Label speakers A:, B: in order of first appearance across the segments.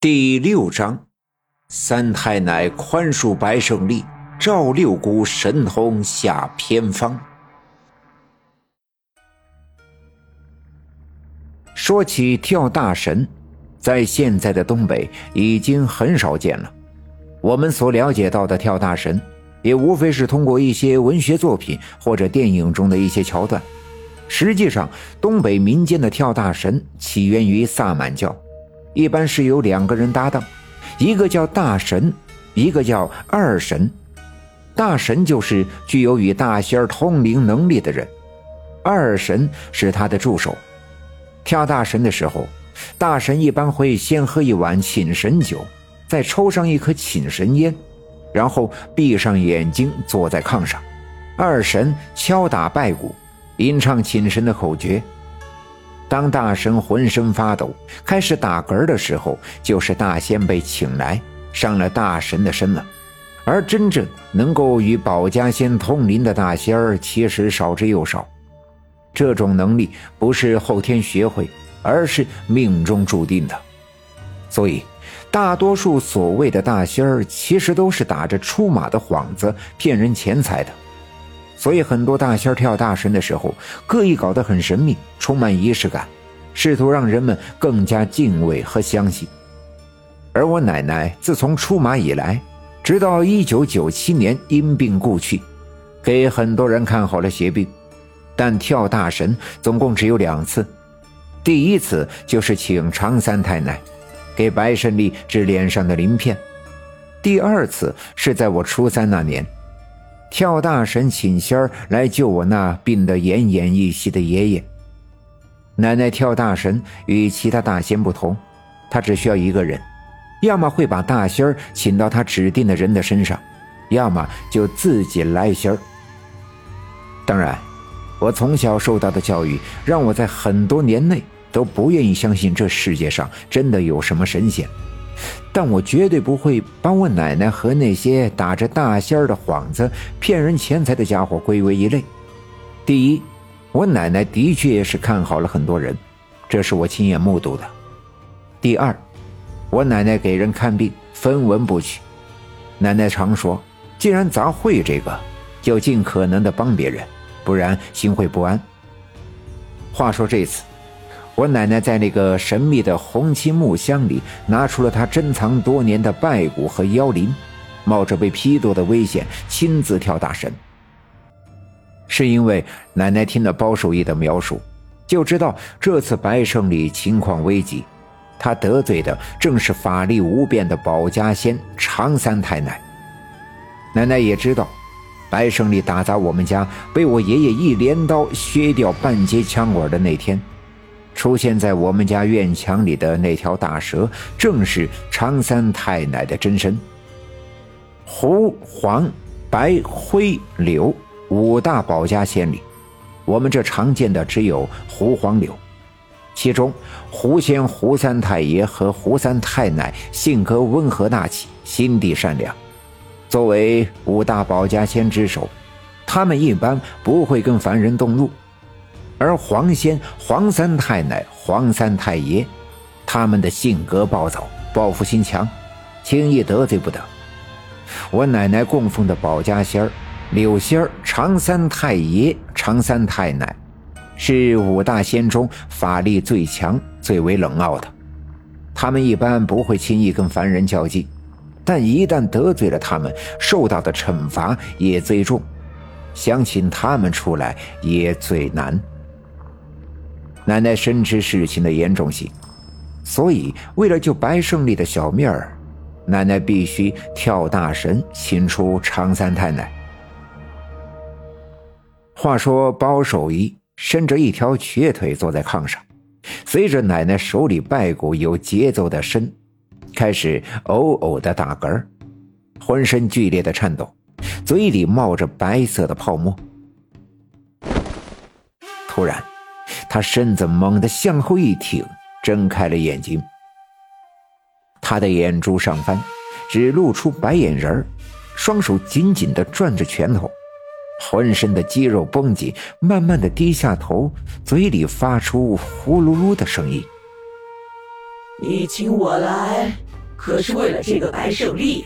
A: 第六章，三太奶宽恕白胜利，赵六姑神通下偏方。说起跳大神，在现在的东北已经很少见了。我们所了解到的跳大神，也无非是通过一些文学作品或者电影中的一些桥段。实际上，东北民间的跳大神起源于萨满教。一般是由两个人搭档，一个叫大神，一个叫二神。大神就是具有与大仙通灵能力的人，二神是他的助手。跳大神的时候，大神一般会先喝一碗请神酒，再抽上一颗请神烟，然后闭上眼睛坐在炕上，二神敲打拜鼓，吟唱请神的口诀。当大神浑身发抖，开始打嗝的时候，就是大仙被请来上了大神的身了。而真正能够与保家仙通灵的大仙儿，其实少之又少。这种能力不是后天学会，而是命中注定的。所以，大多数所谓的大仙儿，其实都是打着出马的幌子骗人钱财的。所以，很多大仙跳大神的时候，刻意搞得很神秘，充满仪式感，试图让人们更加敬畏和相信。而我奶奶自从出马以来，直到一九九七年因病故去，给很多人看好了邪病。但跳大神总共只有两次，第一次就是请常三太奶给白胜利治脸上的鳞片，第二次是在我初三那年。跳大神请仙儿来救我那病得奄奄一息的爷爷。奶奶跳大神与其他大仙不同，她只需要一个人，要么会把大仙儿请到她指定的人的身上，要么就自己来仙儿。当然，我从小受到的教育让我在很多年内都不愿意相信这世界上真的有什么神仙。但我绝对不会把我奶奶和那些打着大仙儿的幌子骗人钱财的家伙归为一类。第一，我奶奶的确是看好了很多人，这是我亲眼目睹的。第二，我奶奶给人看病分文不取，奶奶常说，既然咱会这个，就尽可能的帮别人，不然心会不安。话说这次。我奶奶在那个神秘的红漆木箱里拿出了她珍藏多年的拜骨和妖灵，冒着被批斗的危险亲自跳大神。是因为奶奶听了包守义的描述，就知道这次白胜利情况危急，他得罪的正是法力无边的保家仙常三太奶。奶奶也知道，白胜利打砸我们家，被我爷爷一镰刀削掉半截枪管的那天。出现在我们家院墙里的那条大蛇，正是常三太奶的真身。胡、黄、白、灰、柳五大保家仙里，我们这常见的只有胡、黄、柳。其中，胡仙胡三太爷和胡三太奶性格温和大气，心地善良。作为五大保家仙之首，他们一般不会跟凡人动怒。而黄仙、黄三太奶、黄三太爷，他们的性格暴躁，报复心强，轻易得罪不得。我奶奶供奉的保家仙儿柳仙儿、常三太爷、常三太奶，是五大仙中法力最强、最为冷傲的。他们一般不会轻易跟凡人较劲，但一旦得罪了他们，受到的惩罚也最重，想请他们出来也最难。奶奶深知事情的严重性，所以为了救白胜利的小命儿，奶奶必须跳大神请出常三太奶。话说包守一伸着一条瘸腿坐在炕上，随着奶奶手里拜鼓有节奏的伸，开始偶偶的打嗝，浑身剧烈的颤抖，嘴里冒着白色的泡沫。突然。他身子猛地向后一挺，睁开了眼睛。他的眼珠上翻，只露出白眼仁双手紧紧地攥着拳头，浑身的肌肉绷紧，慢慢地低下头，嘴里发出呼噜噜的声音：“
B: 你请我来可是为了这个白胜利。”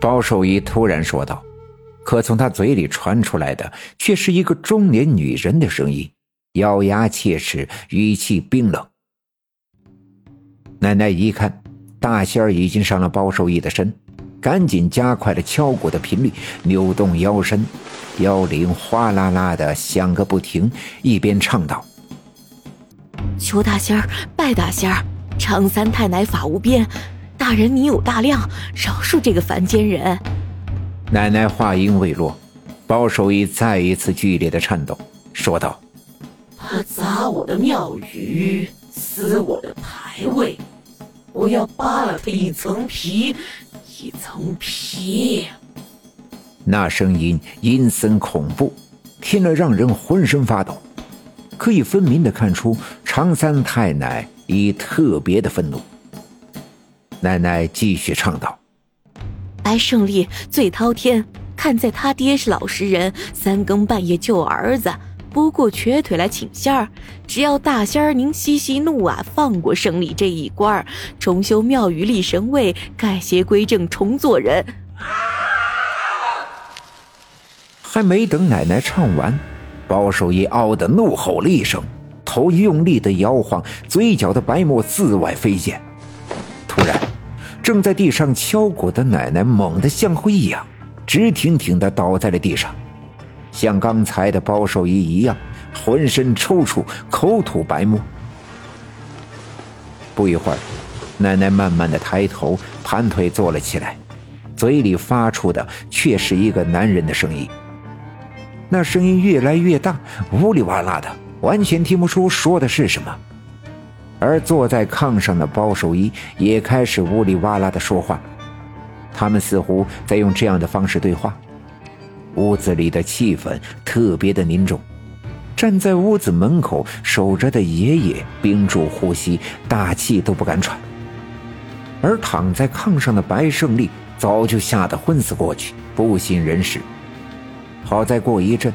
A: 包守义突然说道，可从他嘴里传出来的却是一个中年女人的声音，咬牙切齿，语气冰冷。奶奶一看，大仙儿已经上了包守义的身，赶紧加快了敲鼓的频率，扭动腰身，腰铃哗啦啦的响个不停，一边唱道：“
C: 求大仙儿，拜大仙儿，常三太奶法无边。”大人，你有大量，饶恕这个凡间人。
A: 奶奶话音未落，包守义再一次剧烈的颤抖，说道：“
B: 他砸我的庙宇，撕我的牌位，我要扒了他一层皮，一层皮。”
A: 那声音阴森恐怖，听了让人浑身发抖，可以分明的看出常三太奶已特别的愤怒。奶奶继续唱道：“
C: 白胜利最滔天，看在他爹是老实人，三更半夜救儿子，不顾瘸腿来请仙儿。只要大仙儿您息息怒啊，放过胜利这一关，重修庙宇立神位，改邪归正，重做人。”
A: 还没等奶奶唱完，包守义嗷的怒吼了一声，头用力的摇晃，嘴角的白沫四外飞溅。突然。正在地上敲鼓的奶奶猛地像灰一样，直挺挺的倒在了地上，像刚才的包守义一样，浑身抽搐，口吐白沫。不一会儿，奶奶慢慢的抬头，盘腿坐了起来，嘴里发出的却是一个男人的声音。那声音越来越大，呜里哇啦的，完全听不出说的是什么。而坐在炕上的包守一也开始呜里哇啦的说话，他们似乎在用这样的方式对话。屋子里的气氛特别的凝重，站在屋子门口守着的爷爷屏住呼吸，大气都不敢喘。而躺在炕上的白胜利早就吓得昏死过去，不省人事。好在过一阵，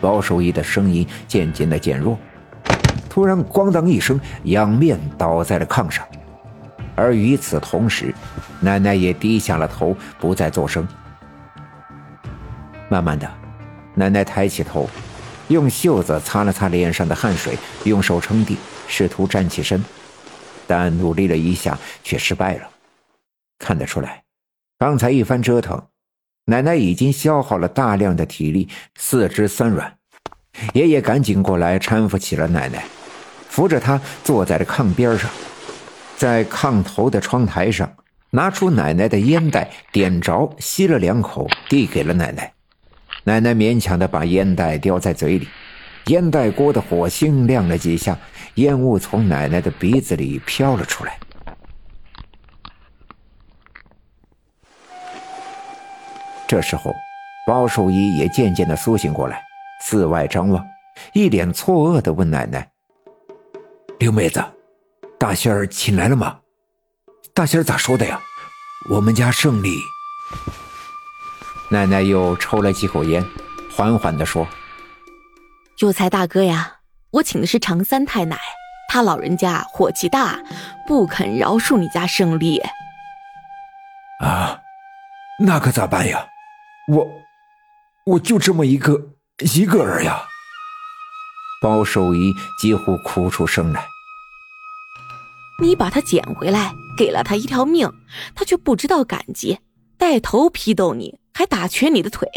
A: 包守义的声音渐渐的减弱。突然，咣当一声，仰面倒在了炕上，而与此同时，奶奶也低下了头，不再作声。慢慢的，奶奶抬起头，用袖子擦了擦脸上的汗水，用手撑地，试图站起身，但努力了一下，却失败了。看得出来，刚才一番折腾，奶奶已经消耗了大量的体力，四肢酸软。爷爷赶紧过来搀扶起了奶奶。扶着她坐在了炕边上，在炕头的窗台上拿出奶奶的烟袋，点着吸了两口，递给了奶奶。奶奶勉强的把烟袋叼在嘴里，烟袋锅的火星亮了几下，烟雾从奶奶的鼻子里飘了出来。这时候，包寿衣也渐渐的苏醒过来，四外张望，一脸错愕的问奶奶。刘妹子，大仙儿请来了吗？大仙儿咋说的呀？我们家胜利。奶奶又抽了几口烟，缓缓地说：“
C: 有才大哥呀，我请的是常三太奶，他老人家火气大，不肯饶恕你家胜利。”
D: 啊，那可咋办呀？我，我就这么一个一个人呀。
A: 包守仪几乎哭出声来。
C: 你把他捡回来，给了他一条命，他却不知道感激，带头批斗你，还打瘸你的腿，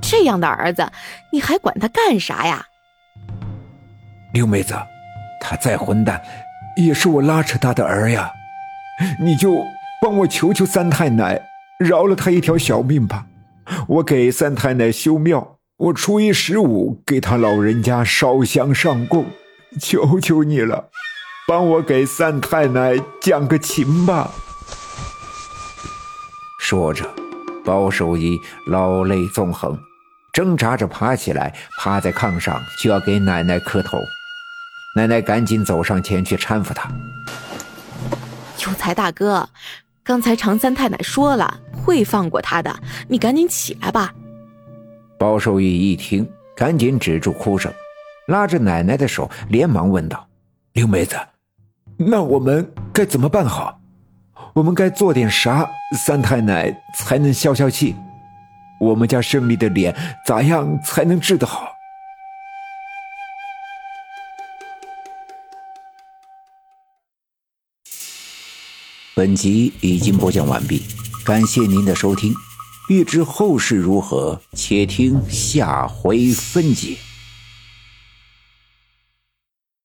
C: 这样的儿子，你还管他干啥呀？
D: 刘妹子，他再混蛋，也是我拉扯大的儿呀，你就帮我求求三太奶，饶了他一条小命吧。我给三太奶修庙，我初一十五给他老人家烧香上供，求求你了。帮我给三太奶讲个情吧。
A: 说着，包守义老泪纵横，挣扎着爬起来，趴在炕上就要给奶奶磕头。奶奶赶紧走上前去搀扶他。
C: 有才大哥，刚才常三太奶说了会放过他的，你赶紧起来吧。
A: 包守义一听，赶紧止住哭声，拉着奶奶的手，连忙问道：“
D: 刘妹子。”那我们该怎么办好？我们该做点啥，三太奶才能消消气？我们家胜利的脸咋样才能治得好？
A: 本集已经播讲完毕，感谢您的收听。欲知后事如何，且听下回分解。